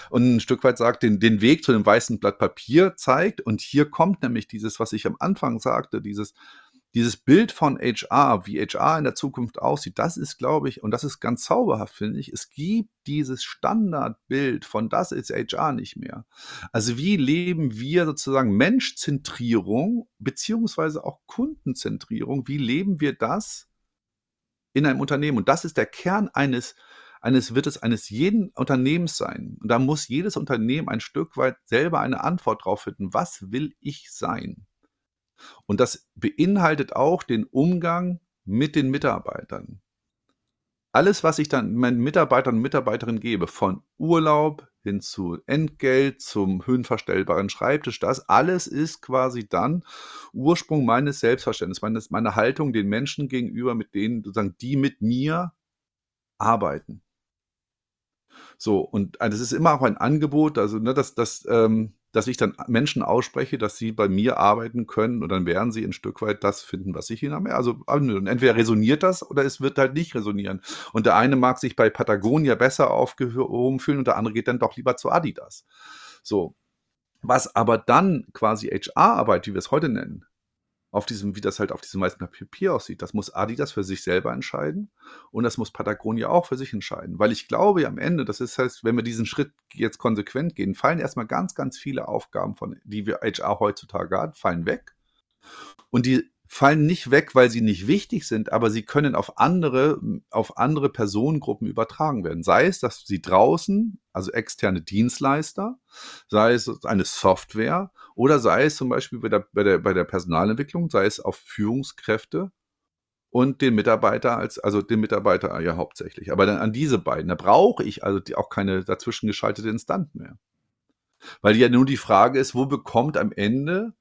und ein Stück weit sagt, den, den Weg zu dem weißen Blatt Papier zeigt. Und hier kommt nämlich dieses, was ich am Anfang sagte, dieses, dieses Bild von HR, wie HR in der Zukunft aussieht, das ist, glaube ich, und das ist ganz zauberhaft, finde ich, es gibt dieses Standardbild von das ist HR nicht mehr. Also wie leben wir sozusagen Menschzentrierung beziehungsweise auch Kundenzentrierung, wie leben wir das in einem Unternehmen? Und das ist der Kern eines, eines wird es eines jeden Unternehmens sein. Und da muss jedes Unternehmen ein Stück weit selber eine Antwort drauf finden. Was will ich sein? Und das beinhaltet auch den Umgang mit den Mitarbeitern. Alles, was ich dann meinen Mitarbeitern und Mitarbeiterinnen gebe, von Urlaub hin zu Entgelt, zum höhenverstellbaren Schreibtisch, das alles ist quasi dann Ursprung meines Selbstverständnisses, meines, meiner Haltung den Menschen gegenüber, mit denen sozusagen die mit mir arbeiten. So, und das ist immer auch ein Angebot, also ne, dass, dass, ähm, dass ich dann Menschen ausspreche, dass sie bei mir arbeiten können und dann werden sie ein Stück weit das finden, was ich ihnen habe. Also entweder resoniert das oder es wird halt nicht resonieren. Und der eine mag sich bei Patagonia besser aufgehoben fühlen und der andere geht dann doch lieber zu Adidas. So. Was aber dann quasi HR-Arbeit, wie wir es heute nennen, auf diesem, wie das halt auf diesem weißen Papier aussieht, das muss Adidas für sich selber entscheiden und das muss Patagonia auch für sich entscheiden. Weil ich glaube ja am Ende, das ist heißt, wenn wir diesen Schritt jetzt konsequent gehen, fallen erstmal ganz, ganz viele Aufgaben, von, die wir HR heutzutage hat, fallen weg. Und die fallen nicht weg, weil sie nicht wichtig sind, aber sie können auf andere, auf andere Personengruppen übertragen werden. Sei es, dass sie draußen, also externe Dienstleister, sei es eine Software oder sei es zum Beispiel bei der, bei der, bei der Personalentwicklung, sei es auf Führungskräfte und den Mitarbeiter als, also den Mitarbeiter ja hauptsächlich. Aber dann an diese beiden, da brauche ich also die, auch keine dazwischen geschaltete Instanz mehr. Weil ja nur die Frage ist, wo bekommt am Ende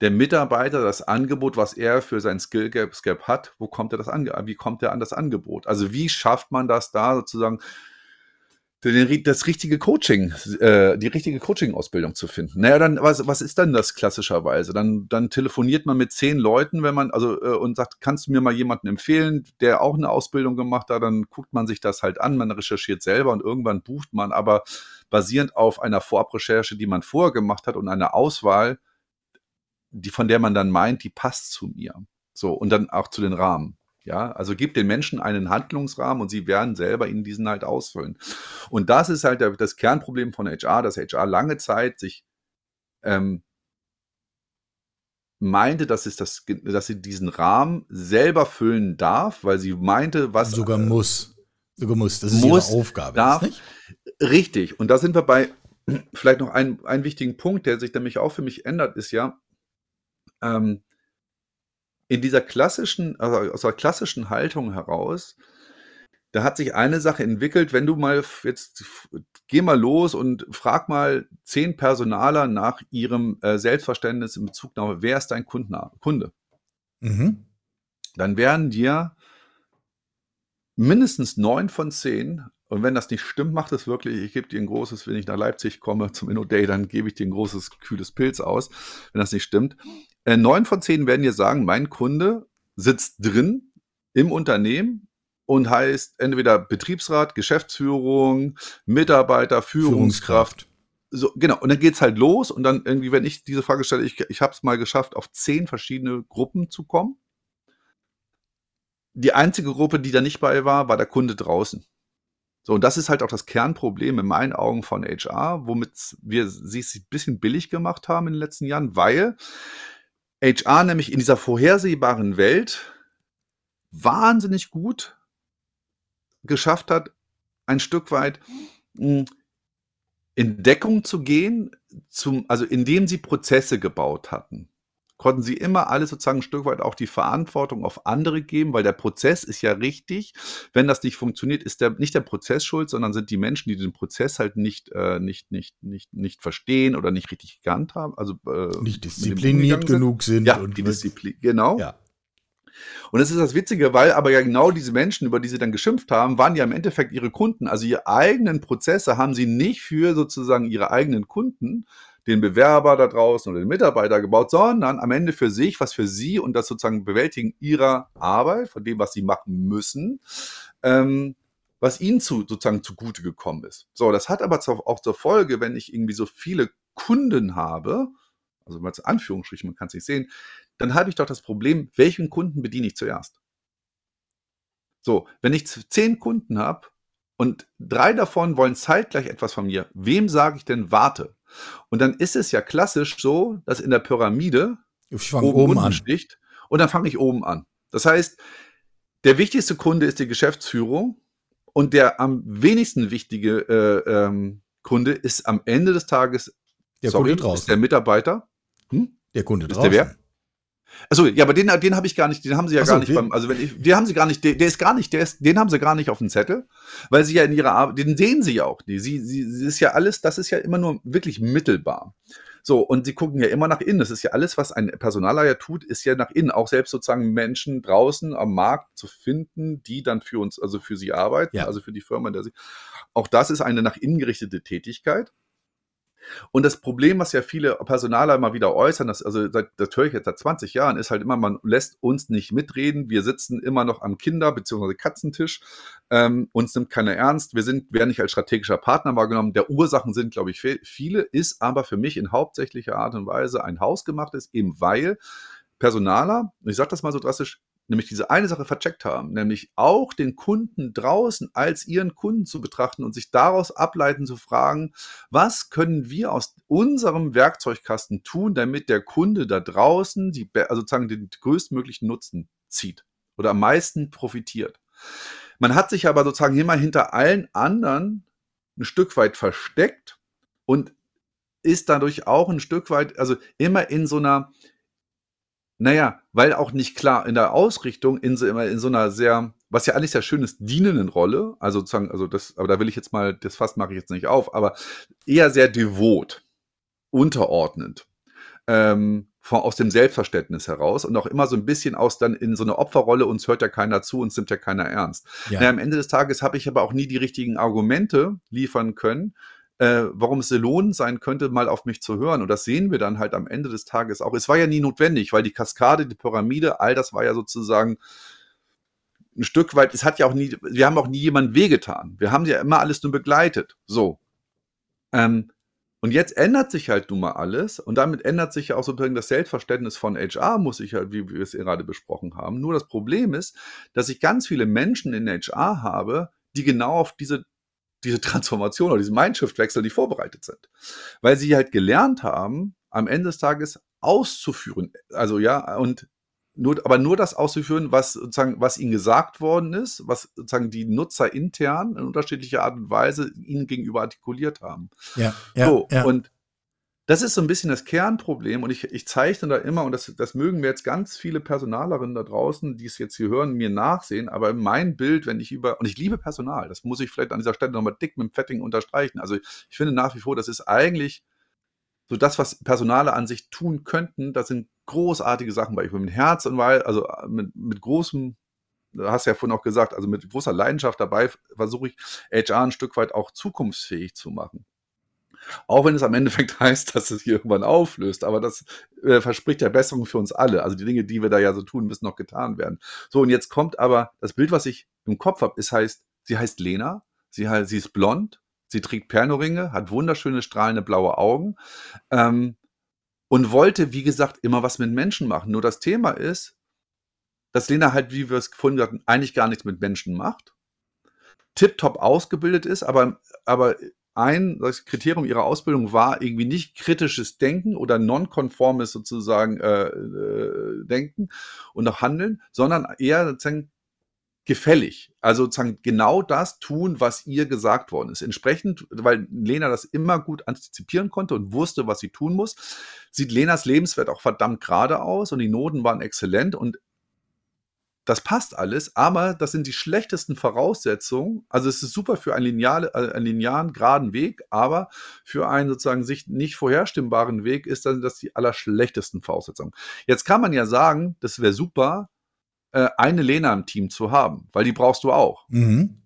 der Mitarbeiter das Angebot, was er für sein Skill Gap, hat, wo kommt er das an, wie kommt er an das Angebot? Also wie schafft man das da sozusagen das richtige Coaching, äh, die richtige Coaching-Ausbildung zu finden. Naja, dann, was, was ist dann das klassischerweise? Dann, dann telefoniert man mit zehn Leuten, wenn man, also, äh, und sagt, kannst du mir mal jemanden empfehlen, der auch eine Ausbildung gemacht hat? Dann guckt man sich das halt an, man recherchiert selber und irgendwann bucht man aber basierend auf einer Vorabrecherche, die man vorher gemacht hat und einer Auswahl, die, von der man dann meint, die passt zu mir. So, und dann auch zu den Rahmen. Ja, also gibt den Menschen einen Handlungsrahmen und sie werden selber ihnen diesen halt ausfüllen. Und das ist halt das Kernproblem von HR, dass HR lange Zeit sich ähm, meinte, dass, es das, dass sie diesen Rahmen selber füllen darf, weil sie meinte, was. Sogar muss. Sogar muss. Das ist muss, ihre Aufgabe. Darf, nicht? Richtig. Und da sind wir bei vielleicht noch einen, einen wichtigen Punkt, der sich nämlich auch für mich ändert, ist ja, ähm, in dieser klassischen, also aus der klassischen Haltung heraus, da hat sich eine Sache entwickelt, wenn du mal jetzt geh mal los und frag mal zehn Personaler nach ihrem äh, Selbstverständnis in Bezug darauf, wer ist dein Kunde? Kunde? Mhm. Dann werden dir mindestens neun von zehn, und wenn das nicht stimmt, macht es wirklich, ich gebe dir ein großes, wenn ich nach Leipzig komme zum InnoDay, dann gebe ich dir ein großes, kühles Pilz aus, wenn das nicht stimmt. Äh, neun von zehn werden dir sagen, mein Kunde sitzt drin im Unternehmen und heißt entweder Betriebsrat, Geschäftsführung, Mitarbeiter, Führungskraft. Führungskraft. So, genau, und dann geht es halt los und dann irgendwie, wenn ich diese Frage stelle, ich, ich habe es mal geschafft, auf zehn verschiedene Gruppen zu kommen. Die einzige Gruppe, die da nicht bei war, war der Kunde draußen. So, und das ist halt auch das Kernproblem in meinen Augen von HR, womit wir sie ein bisschen billig gemacht haben in den letzten Jahren, weil HR nämlich in dieser vorhersehbaren Welt wahnsinnig gut geschafft hat, ein Stück weit hm, in Deckung zu gehen, zum, also indem sie Prozesse gebaut hatten konnten sie immer alle sozusagen ein Stück weit auch die Verantwortung auf andere geben, weil der Prozess ist ja richtig. Wenn das nicht funktioniert, ist der, nicht der Prozess schuld, sondern sind die Menschen, die den Prozess halt nicht, äh, nicht, nicht, nicht, nicht verstehen oder nicht richtig gekannt haben. Also, äh, nicht diszipliniert genug sind. Ja, und die Disziplin, genau. Ja. Und das ist das Witzige, weil aber ja genau diese Menschen, über die sie dann geschimpft haben, waren ja im Endeffekt ihre Kunden. Also ihre eigenen Prozesse haben sie nicht für sozusagen ihre eigenen Kunden, den Bewerber da draußen oder den Mitarbeiter gebaut, sondern am Ende für sich, was für sie und das sozusagen Bewältigen ihrer Arbeit, von dem, was sie machen müssen, ähm, was ihnen zu, sozusagen zugute gekommen ist. So, das hat aber auch zur Folge, wenn ich irgendwie so viele Kunden habe, also mal zu Anführungsstrichen, man kann es nicht sehen, dann habe ich doch das Problem, welchen Kunden bediene ich zuerst? So, wenn ich zehn Kunden habe und drei davon wollen zeitgleich etwas von mir, wem sage ich denn warte? Und dann ist es ja klassisch so, dass in der Pyramide ich oben, oben an. sticht und dann fange ich oben an. Das heißt, der wichtigste Kunde ist die Geschäftsführung und der am wenigsten wichtige äh, ähm, Kunde ist am Ende des Tages der sorry, Kunde draußen. Ist der Mitarbeiter. Hm? Der Kunde ist draußen. Der wer? Achso, ja, aber den, den habe ich gar nicht, den haben sie ja so, gar nicht beim, also wenn ich, den haben sie gar nicht, der, der, ist gar nicht, der ist, den haben sie gar nicht auf dem Zettel, weil sie ja in ihrer Arbeit, den sehen sie ja auch nicht. Sie, sie, sie ist ja alles, das ist ja immer nur wirklich mittelbar. So, und sie gucken ja immer nach innen. Das ist ja alles, was ein Personalleier tut, ist ja nach innen. Auch selbst sozusagen Menschen draußen am Markt zu finden, die dann für uns, also für sie arbeiten, ja. also für die Firma, der sie. Auch das ist eine nach innen gerichtete Tätigkeit. Und das Problem, was ja viele Personaler immer wieder äußern, das, also das höre ich jetzt seit 20 Jahren, ist halt immer, man lässt uns nicht mitreden. Wir sitzen immer noch am Kinder- bzw. Katzentisch. Ähm, uns nimmt keiner ernst. Wir sind, werden nicht als strategischer Partner wahrgenommen. Der Ursachen sind, glaube ich, viele, ist aber für mich in hauptsächlicher Art und Weise ein hausgemachtes, eben weil Personaler, ich sage das mal so drastisch, nämlich diese eine Sache vercheckt haben, nämlich auch den Kunden draußen als ihren Kunden zu betrachten und sich daraus ableiten zu fragen, was können wir aus unserem Werkzeugkasten tun, damit der Kunde da draußen die, also sozusagen den größtmöglichen Nutzen zieht oder am meisten profitiert. Man hat sich aber sozusagen immer hinter allen anderen ein Stück weit versteckt und ist dadurch auch ein Stück weit, also immer in so einer naja, weil auch nicht klar in der Ausrichtung in so, immer in so einer sehr, was ja eigentlich sehr schön ist, dienenden Rolle, also sozusagen, also das, aber da will ich jetzt mal, das Fass mache ich jetzt nicht auf, aber eher sehr devot, unterordnend, ähm, von, aus dem Selbstverständnis heraus und auch immer so ein bisschen aus dann in so eine Opferrolle, uns hört ja keiner zu, uns nimmt ja keiner ernst. Ja. Na, am Ende des Tages habe ich aber auch nie die richtigen Argumente liefern können, äh, warum es lohnend sein könnte, mal auf mich zu hören. Und das sehen wir dann halt am Ende des Tages auch. Es war ja nie notwendig, weil die Kaskade, die Pyramide, all das war ja sozusagen ein Stück weit, es hat ja auch nie, wir haben auch nie jemandem wehgetan. Wir haben ja immer alles nur begleitet. So. Ähm, und jetzt ändert sich halt nun mal alles und damit ändert sich ja auch sozusagen das Selbstverständnis von HR, muss ich halt, wie wir es gerade besprochen haben. Nur das Problem ist, dass ich ganz viele Menschen in HR habe, die genau auf diese diese Transformation oder diesen Mindshift-Wechsel nicht vorbereitet sind. Weil sie halt gelernt haben, am Ende des Tages auszuführen. Also ja, und nur, aber nur das auszuführen, was sozusagen, was ihnen gesagt worden ist, was sozusagen die Nutzer intern in unterschiedlicher Art und Weise ihnen gegenüber artikuliert haben. Ja, ja, so, ja. und das ist so ein bisschen das Kernproblem und ich, ich zeichne da immer, und das, das mögen mir jetzt ganz viele Personalerinnen da draußen, die es jetzt hier hören, mir nachsehen, aber mein Bild, wenn ich über, und ich liebe Personal, das muss ich vielleicht an dieser Stelle nochmal dick mit dem Fetting unterstreichen. Also ich finde nach wie vor, das ist eigentlich so das, was Personale an sich tun könnten, das sind großartige Sachen, weil ich mit Herz und weil, also mit, mit großem, du hast ja vorhin auch gesagt, also mit großer Leidenschaft dabei versuche ich HR ein Stück weit auch zukunftsfähig zu machen. Auch wenn es am Endeffekt heißt, dass es sich irgendwann auflöst. Aber das äh, verspricht ja Besserung für uns alle. Also die Dinge, die wir da ja so tun, müssen noch getan werden. So, und jetzt kommt aber das Bild, was ich im Kopf habe, ist heißt, sie heißt Lena, sie, heißt, sie ist blond, sie trägt Pernoringe, hat wunderschöne, strahlende blaue Augen ähm, und wollte, wie gesagt, immer was mit Menschen machen. Nur das Thema ist, dass Lena halt, wie wir es gesagt haben, eigentlich gar nichts mit Menschen macht tiptop ausgebildet ist, aber, aber ein Kriterium ihrer Ausbildung war irgendwie nicht kritisches Denken oder nonkonformes sozusagen äh, äh, Denken und auch Handeln, sondern eher sozusagen gefällig. Also sozusagen genau das tun, was ihr gesagt worden ist. Entsprechend, weil Lena das immer gut antizipieren konnte und wusste, was sie tun muss, sieht Lenas Lebenswert auch verdammt gerade aus und die Noten waren exzellent und das passt alles, aber das sind die schlechtesten Voraussetzungen. Also es ist super für einen, lineale, äh, einen linearen, geraden Weg, aber für einen sozusagen sich nicht vorherstimmbaren Weg ist dann das die allerschlechtesten Voraussetzungen. Jetzt kann man ja sagen, das wäre super, äh, eine Lena im Team zu haben, weil die brauchst du auch. Mhm.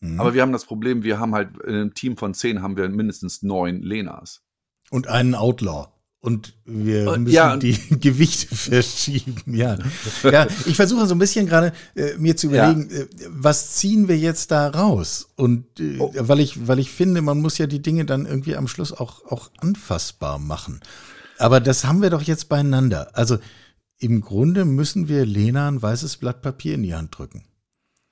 Mhm. Aber wir haben das Problem, wir haben halt in einem Team von zehn haben wir mindestens neun Lenas. Und einen Outlaw und wir Und- müssen ja, und- die Gewichte verschieben. Ja, ja ich versuche so ein bisschen gerade äh, mir zu Ja. überlegen, äh, was ziehen wir jetzt da raus? Und äh, Oh. weil ich, weil ich finde, man muss ja die Dinge dann irgendwie am Schluss auch, auch anfassbar machen. Aber das haben wir doch jetzt beieinander. Also im Grunde müssen wir Lena ein weißes Blatt Papier in die Hand drücken.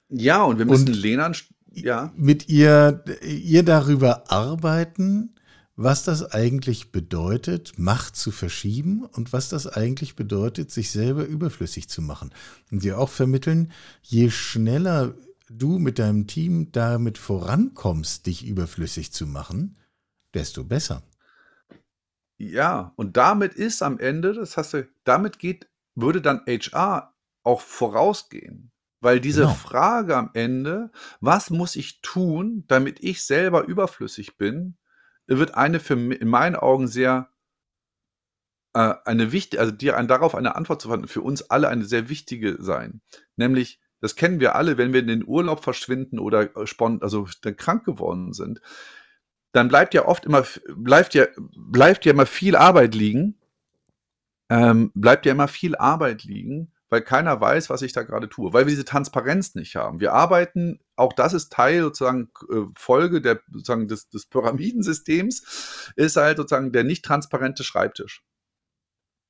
Ja, und wir müssen Und- Lena, ja, mit ihr, ihr darüber arbeiten, was das eigentlich bedeutet, Macht zu verschieben und was das eigentlich bedeutet, sich selber überflüssig zu machen. Und ihr auch vermitteln, je schneller du mit deinem Team damit vorankommst, dich überflüssig zu machen, desto besser. Ja, und damit ist am Ende, das hast du, damit geht, würde dann HR auch vorausgehen. Weil diese Genau. Frage am Ende, was muss ich tun, damit ich selber überflüssig bin, wird eine für in meinen Augen sehr äh, eine wichtige, also dir ein, darauf eine Antwort zu finden, für uns alle eine sehr wichtige sein. Nämlich, das kennen wir alle, wenn wir in den Urlaub verschwinden oder äh, spont, also dann krank geworden sind, dann bleibt ja oft immer, bleibt ja, bleibt ja immer viel Arbeit liegen, ähm, bleibt ja immer viel Arbeit liegen, weil keiner weiß, was ich da gerade tue, weil wir diese Transparenz nicht haben. Wir arbeiten, auch das ist Teil sozusagen äh, Folge der, sozusagen des, des Pyramidensystems, ist halt sozusagen der nicht transparente Schreibtisch.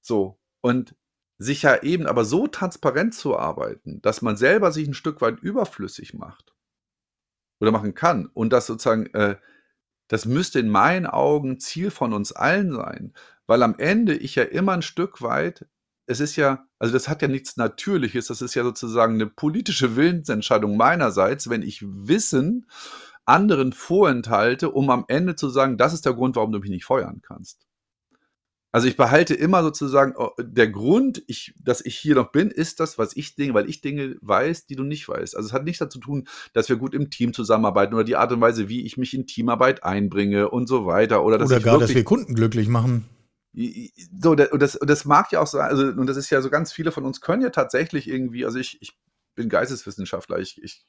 So. Und sich ja eben aber so transparent zu arbeiten, dass man selber sich ein Stück weit überflüssig macht oder machen kann und das sozusagen, äh, das müsste in meinen Augen Ziel von uns allen sein, weil am Ende ich ja immer ein Stück weit, es ist ja, also das hat ja nichts Natürliches, das ist ja sozusagen eine politische Willensentscheidung meinerseits, wenn ich Wissen anderen vorenthalte, um am Ende zu sagen, das ist der Grund, warum du mich nicht feuern kannst. Also ich behalte immer sozusagen, oh, der Grund, ich, dass ich hier noch bin, ist das, was ich Dinge, weil ich Dinge weiß, die du nicht weißt. Also es hat nichts dazu zu tun, dass wir gut im Team zusammenarbeiten oder die Art und Weise, wie ich mich in Teamarbeit einbringe und so weiter. Oder dass Oder ich gar, dass wir Kunden glücklich machen. So, und das, und das mag ja auch sein, also, und das ist ja so ganz viele von uns können ja tatsächlich irgendwie, also ich, ich bin Geisteswissenschaftler, ich, ich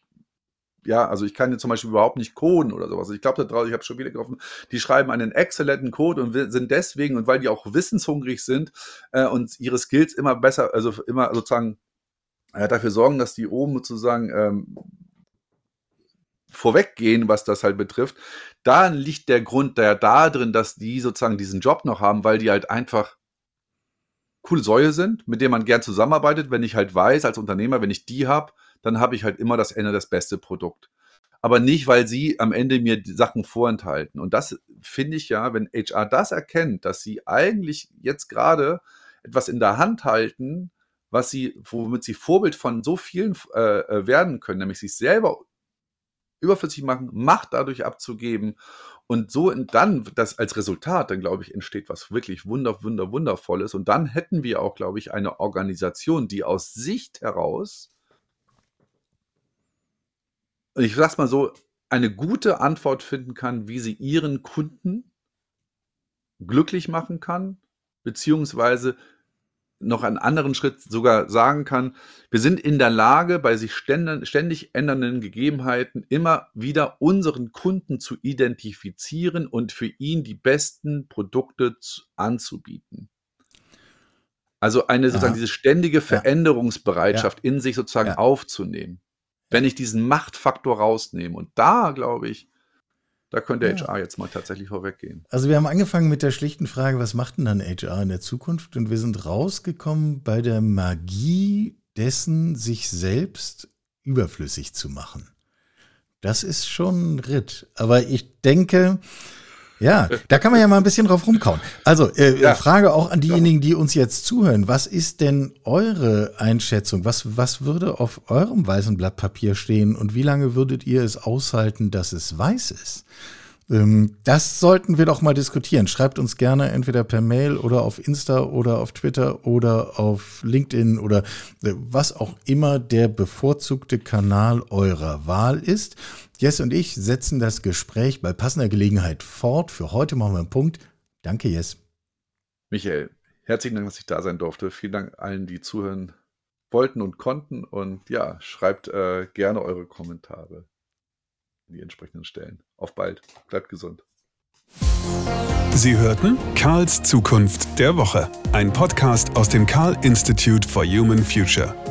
ja, also ich kann jetzt zum Beispiel überhaupt nicht coden oder sowas. Ich glaube, da draußen, ich habe schon wieder getroffen, die schreiben einen exzellenten Code und sind deswegen, und weil die auch wissenshungrig sind äh, und ihre Skills immer besser, also immer sozusagen äh, dafür sorgen, dass die oben sozusagen ähm, vorweggehen, was das halt betrifft, da liegt der Grund der da drin, dass die sozusagen diesen Job noch haben, weil die halt einfach coole Säue sind, mit denen man gern zusammenarbeitet, wenn ich halt weiß, als Unternehmer, wenn ich die habe, dann habe ich halt immer das Ende das beste Produkt. Aber nicht, weil sie am Ende mir die Sachen vorenthalten. Und das finde ich ja, wenn HR das erkennt, dass sie eigentlich jetzt gerade etwas in der Hand halten, was sie, womit sie Vorbild von so vielen äh, äh werden können, nämlich sich selber überflüssig machen, Macht dadurch abzugeben und so dann das als Resultat, dann glaube ich, entsteht was wirklich wunder, wunder, wundervolles. Und dann hätten wir auch, glaube ich, eine Organisation, die aus Sicht heraus ich sag's mal so, eine gute Antwort finden kann, wie sie ihren Kunden glücklich machen kann, beziehungsweise noch einen anderen Schritt sogar sagen kann, wir sind in der Lage, bei sich ständig ändernden Gegebenheiten immer wieder unseren Kunden zu identifizieren und für ihn die besten Produkte anzubieten. Also eine sozusagen Aha. diese ständige Veränderungsbereitschaft ja. in sich sozusagen ja. aufzunehmen wenn ich diesen Machtfaktor rausnehme. Und da, glaube ich, da könnte ja. HR jetzt mal tatsächlich vorweggehen. Also wir haben angefangen mit der schlichten Frage, was macht denn dann HR in der Zukunft? Und wir sind rausgekommen bei der Magie dessen, sich selbst überflüssig zu machen. Das ist schon ein Ritt. Aber ich denke, ja, da kann man ja mal ein bisschen drauf rumkauen. Also, äh, ja. Frage auch an diejenigen, die uns jetzt zuhören. Was ist denn eure Einschätzung? Was, was würde auf eurem weißen Blatt Papier stehen und wie lange würdet ihr es aushalten, dass es weiß ist? Ähm, das sollten wir doch mal diskutieren. Schreibt uns gerne entweder per Mail oder auf Insta oder auf Twitter oder auf LinkedIn oder äh, was auch immer der bevorzugte Kanal eurer Wahl ist. Jess und ich setzen das Gespräch bei passender Gelegenheit fort. Für heute machen wir einen Punkt. Danke, Jess. Michael, herzlichen Dank, dass ich da sein durfte. Vielen Dank allen, die zuhören wollten und konnten. Und ja, schreibt äh, gerne eure Kommentare an die entsprechenden Stellen. Auf bald. Bleibt gesund. Sie hörten Karls Zukunft der Woche, ein Podcast aus dem Karl Institute for Human Future.